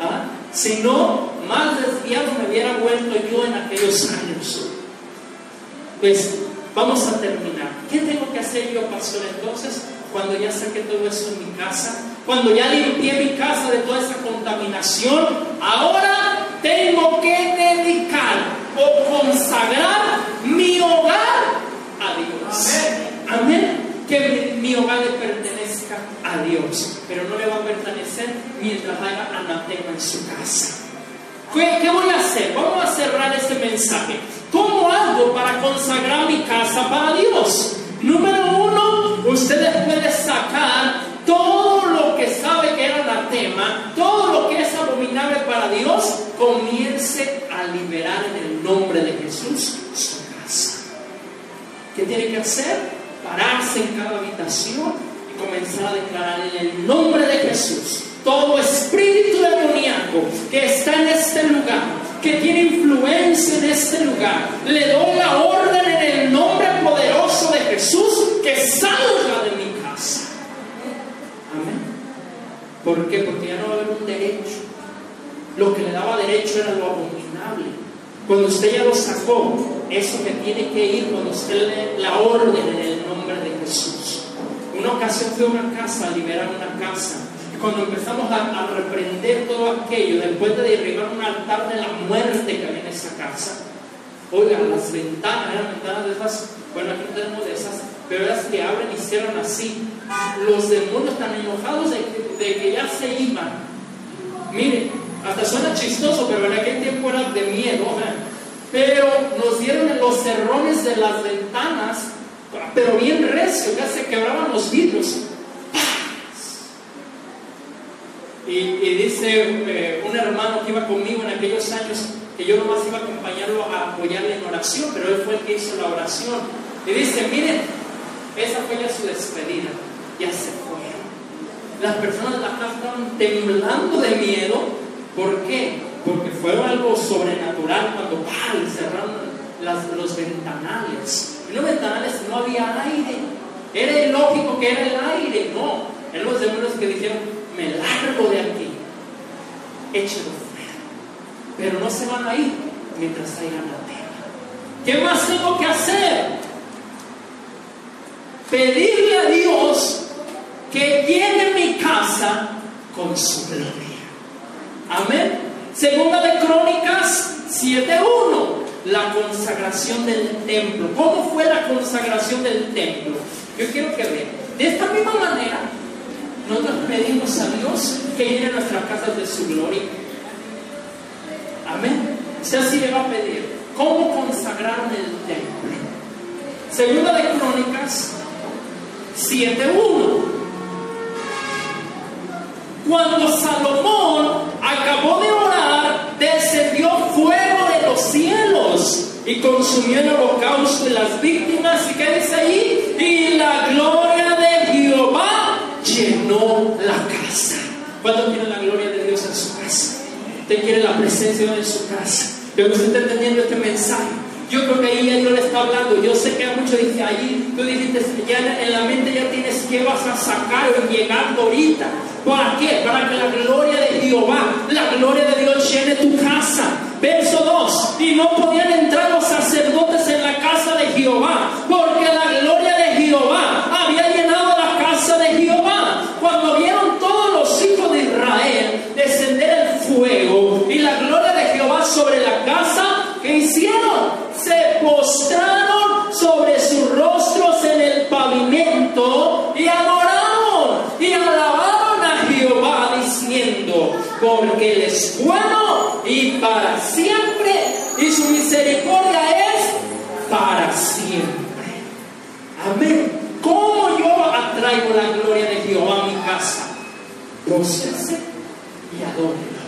S1: ¿Ah? Si no, más desviado me hubiera vuelto yo en aquellos años. Pues vamos a terminar. ¿Qué tengo que hacer yo, pastor? Entonces, cuando ya saqué todo eso en mi casa, cuando ya limpié mi casa de toda esa contaminación, ahora tengo que dedicar o consagrar mi hogar a Dios. Amén. Que mi, hogar le pertenezca a Dios, pero no le va a pertenecer mientras haya anatema en su casa. ¿Qué, ¿Qué, voy a hacer? Vamos a cerrar este mensaje. ¿Cómo hago para consagrar mi casa para Dios? Número uno, ustedes pueden sacar todo lo que sabe que era anatema, todo lo que es abominable para Dios, comience a liberar en el nombre de Jesús su casa. ¿Qué tiene que hacer? Pararse en cada habitación y comenzar a declarar en el nombre de Jesús todo espíritu demoníaco que está en este lugar, que tiene influencia en este lugar, le doy la orden en el nombre poderoso de Jesús que salga de mi casa. Amén. ¿Por qué? Porque ya no va a haber un derecho. Lo que le daba derecho era lo abominable. Cuando usted ya lo sacó, eso que tiene que ir cuando usted le la orden en el nombre de Jesús. Una ocasión fui a una casa, a liberar una casa. Y cuando empezamos a, reprender todo aquello, después de derribar un altar de la muerte que había en esa casa, oiga, las ventanas, eran ventanas de esas, bueno, aquí tenemos de esas, pero las que abren y cierran así. Los demonios están enojados de, que ya se iban. Miren, hasta suena chistoso, pero en aquel tiempo era de miedo. Pero nos dieron en los cerrones de las ventanas, pero bien recio, ya se quebraban los vidrios. Y, dice eh, un hermano que iba conmigo en aquellos años que yo nomás iba a acompañarlo a apoyarle en oración, pero él fue el que hizo la oración. Y dice, miren, esa fue ya su despedida, ya se fueron. Las personas de la casa estaban temblando de miedo ¿Por qué? Porque fue algo sobrenatural cuando cerraron las, los ventanales. En los ventanales no había aire. Era ilógico que era el aire. No. En los demonios que dijeron, me largo de aquí. Échalo fuera. Pero no se van a ir mientras haya la tierra. ¿Qué más tengo que hacer? Pedirle a Dios que llene mi casa con su gloria. Amén. Segunda de Crónicas 7.1, la consagración del templo. ¿Cómo fue la consagración del templo? Yo quiero que vean. De esta misma manera, nosotros pedimos a Dios que llene nuestras casas de su gloria. Amén. Si así le va a pedir, ¿cómo consagraron el templo? Segunda de Crónicas 7.1. Cuando Salomón acabó de orar, descendió fuego de los cielos y consumió el holocausto de las víctimas. ¿Y qué dice ahí? Y la gloria de Jehová llenó la casa. ¿Cuánto quiere la gloria de Dios en su casa? ¿Usted quiere la presencia de Dios en su casa? Pero usted está entendiendo este mensaje. Yo creo que ahí Dios le está hablando. Yo sé que a muchos dicen, ahí tú dijiste, ya en la mente ya tienes que vas a sacar y llegando ahorita. ¿Para qué? Para que la gloria de Jehová, la gloria de Dios llene tu casa. Verso 2. Y no podían entrar los sacerdotes en la casa de Jehová, porque Él es bueno y para siempre, y su misericordia es para siempre. Amén. ¿Cómo yo atraigo la gloria de Jehová a mi casa? Póstrese y adórelo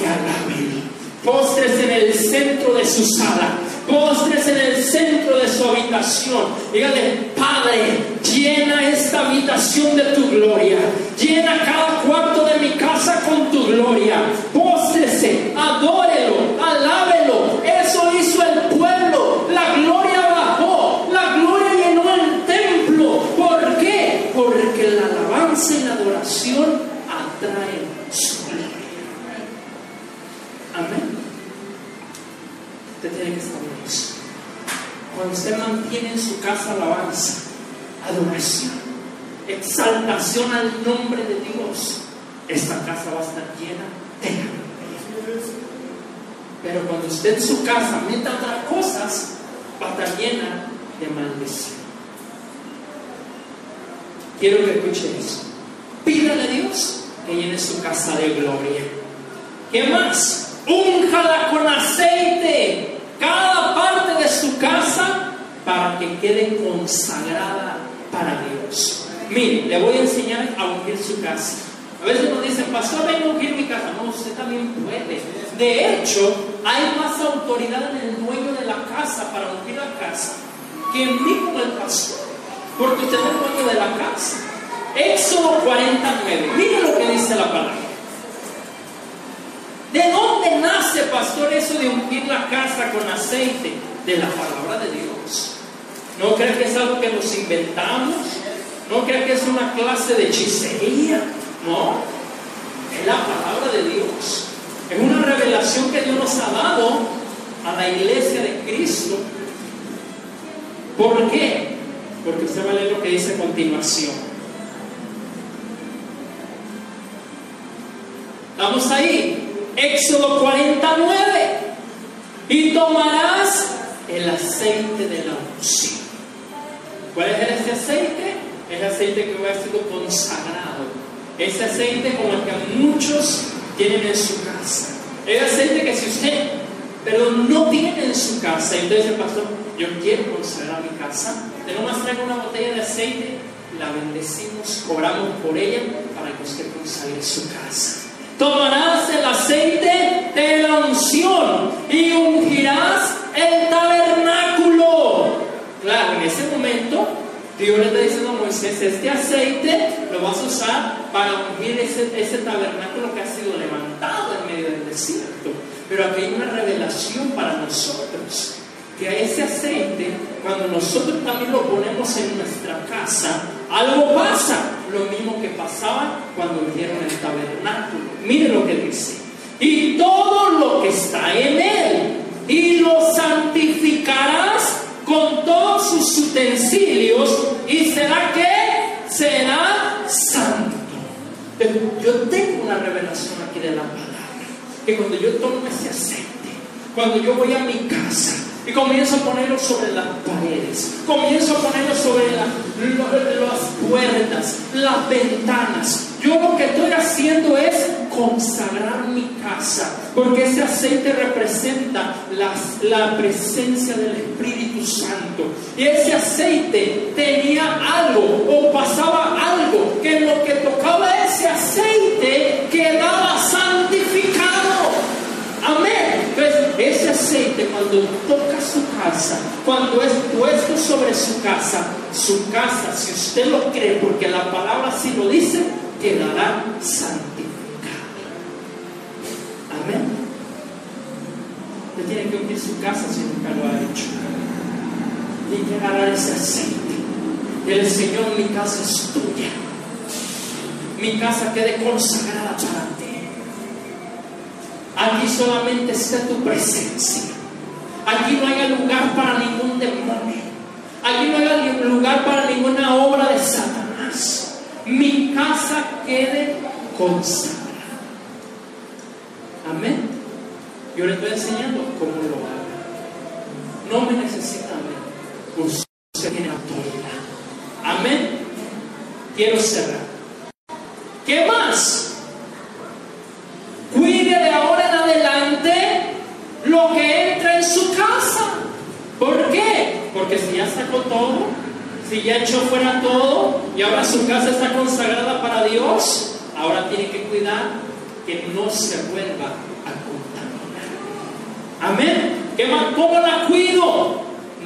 S1: y alábelo. Póstrese en el centro de su sala postres en el centro de su habitación. Dígale, Padre, llena esta habitación de tu gloria. Llena cada cuarto de mi casa con tu gloria. Póstrese, adórelo, alábelo. Eso hizo el pueblo. La gloria bajó, la gloria llenó el templo. ¿Por qué? Porque la alabanza y la adoración atraen su gloria. Amén. Usted tiene que saber eso. Cuando usted mantiene en su casa alabanza, adoración, exaltación al nombre de Dios, esta casa va a estar llena de Pero cuando usted en su casa meta otras cosas, va a estar llena de maldición. Quiero que escuche eso. Pídale a Dios que llene su casa de gloria. ¿Qué más? Únjala con aceite cada parte de su casa para que quede consagrada para Dios. Mire, le voy a enseñar a ungir su casa. A veces nos dicen, pastor, venga a ungir mi casa. No, usted también puede. De hecho, hay más autoridad en el dueño de la casa para ungir la casa que en mí como el pastor. Porque usted es el dueño de la casa. Éxodo 49. Mire lo que dice la palabra. ¿De dónde nace, pastor, eso de ungir la casa con aceite? De la palabra de Dios. ¿No cree que es algo que nos inventamos? ¿No cree que es una clase de hechicería? No. Es la palabra de Dios. Es una revelación que Dios nos ha dado a la iglesia de Cristo. ¿Por qué? Porque usted va a leer lo que dice a continuación. Vamos ahí. Éxodo 49. Y tomarás el aceite de la unción. ¿Cuál es ese aceite? Es aceite que ha sido consagrado. Ese aceite como el que muchos tienen en su casa. Es aceite que si usted, pero no tiene en su casa, entonces el pastor, yo quiero consagrar mi casa, de nomás traigo una botella de aceite, la bendecimos, cobramos por ella para que usted consagre su casa. Tomarás el aceite de la unción y ungirás el tabernáculo. Claro, en ese momento Dios le está diciendo a Moisés, este aceite lo vas a usar para ungir ese, tabernáculo que ha sido levantado en medio del desierto. Pero aquí hay una revelación para nosotros que a ese aceite, cuando nosotros también lo ponemos en nuestra casa, algo pasa, lo mismo que pasaba cuando vieron el tabernáculo. Mire lo que dice. Y todo lo que está en él, y lo santificarás con todos sus utensilios, y será que será santo. Yo tengo una revelación aquí de la palabra, que cuando yo tomo ese aceite, cuando yo voy a mi casa, y comienzo a ponerlo sobre las paredes, comienzo a ponerlo sobre las puertas, las ventanas. Yo lo que estoy haciendo es consagrar porque ese aceite representa la presencia del Espíritu Santo. Y ese aceite tenía algo o pasaba algo que lo que tocaba ese aceite quedaba santificado. Amén. Entonces, ese aceite cuando toca su casa, cuando es puesto sobre su casa, su casa, si usted lo cree, porque la palabra así lo dice, quedará santificada. Amén. Usted tiene que unir su casa si nunca lo ha hecho. Tiene que agarrar ese aceite. El Señor, mi casa es tuya. Mi casa quede consagrada para ti. Aquí solamente está tu presencia. Aquí no hay lugar para ningún demonio. Aquí no hay lugar para ninguna obra de Satanás. Mi casa quede consagrada. Amén. Yo le estoy enseñando cómo lo hago. No me necesitan ver. Usted tiene autoridad. Amén. Quiero cerrar. ¿Qué más? Cuide de ahora en adelante lo que entra en su casa. ¿Por qué? Porque si ya sacó todo, si ya echó fuera todo y ahora su casa está consagrada para Dios, ahora tiene que cuidar que no se vuelva a. Amén. ¿Qué ¿Cómo la cuido?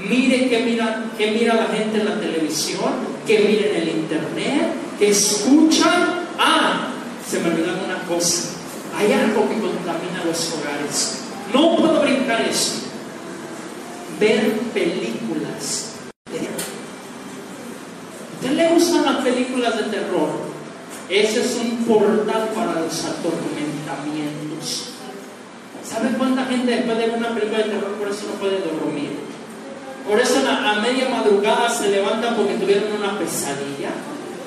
S1: Mire que mira, mira la gente en la televisión, que miren el internet, que escuchan. Ah, se me olvidó una cosa. Hay algo que contamina los hogares. No puedo brincar eso. Ver películas. ¿A usted le gustan las películas de terror? Ese es un portal para los atormentamientos. ¿Sabes cuánta gente después de una película de terror por eso no puede dormir? Por eso a media madrugada se levantan porque tuvieron una pesadilla,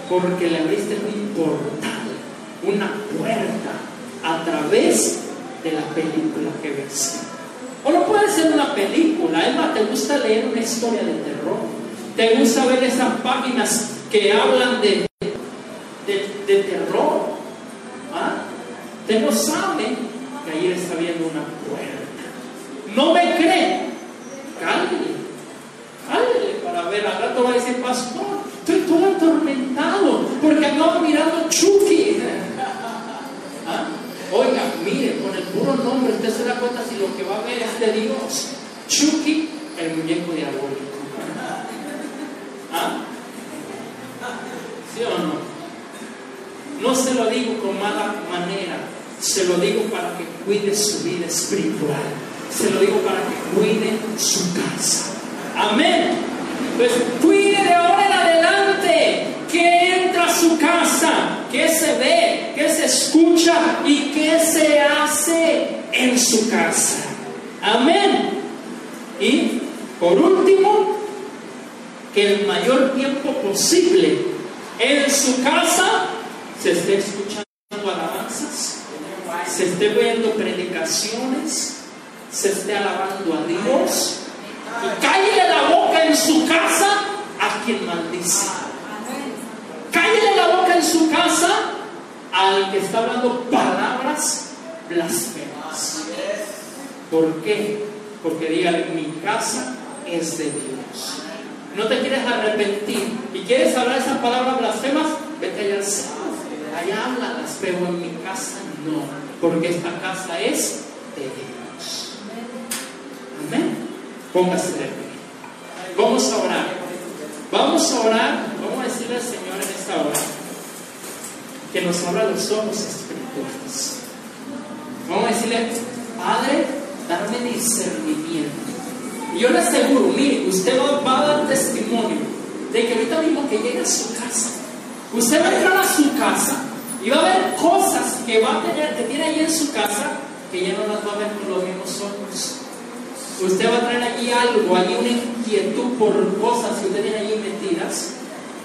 S1: porque le abriste un portal, una puerta a través de la película que ves. O no puede ser una película, es más, te gusta leer una historia de terror, te gusta ver esas páginas que hablan de, de, terror. ¿Ah? Usted no sabe que ahí está viendo una puerta. No me cree, cállate, cállate para ver. Al rato va a decir, pastor, estoy todo atormentado porque andaba mirando Chucky. ¿Ah? Oiga, mire, con el puro nombre usted se da cuenta si lo que va a ver es de Dios. Chucky, el muñeco diabólico. ¿Ah? ¿Sí o no? No se lo digo con mala manera, se lo digo para que cuide su vida espiritual, se lo digo para que cuide su casa. Amén. Pues cuide de ahora en adelante que entra a su casa, que se ve, que se escucha y que se hace en su casa. Amén. Y por último, que el mayor tiempo posible en su casa se esté escuchando alabanzas, se esté viendo predicaciones, se esté alabando a Dios y cállele la boca en su casa a quien maldice. Cállele la boca en su casa al que está hablando palabras blasfemas. ¿Por qué? Porque diga, mi casa es de Dios. No te quieres arrepentir y quieres hablar esas palabras blasfemas, vete allá al Allá háblalas, pero en mi casa no, porque esta casa es de Dios. Amén. Póngase de pie. Vamos a orar. Vamos a orar. Vamos a decirle al Señor en esta hora que nos abra los ojos espirituales. Vamos a decirle, Padre, dame discernimiento. Y yo le aseguro, mire, usted va, a dar testimonio de que ahorita mismo que llegue a su casa, usted va a entrar a su casa y va a ver cosas que va a tener, que tiene ahí en su casa, que ya no las va a ver con los mismos ojos. Usted va a traer allí algo, allí una inquietud por cosas que usted tiene allí metidas.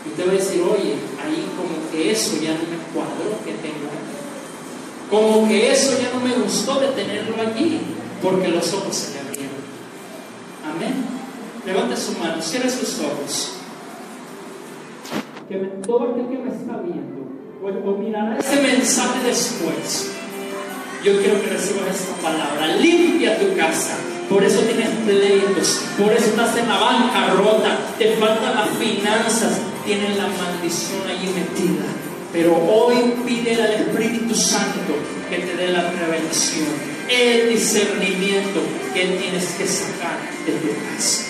S1: Y usted va a decir, oye, ahí como que eso ya no me cuadró que tengo Como que eso ya no me gustó de tenerlo allí, porque los ojos se le abrieron. Amén. Levante su mano, cierre sus ojos. Que todo aquel que me está viendo, o, mirará ese mensaje después. Yo quiero que recibas esta palabra. Limpia tu casa por eso tienes pleitos, por eso estás en la bancarrota, te faltan las finanzas, tienes la maldición ahí metida. Pero hoy pide al Espíritu Santo que te dé la prevención, el discernimiento que tienes que sacar de tu casa.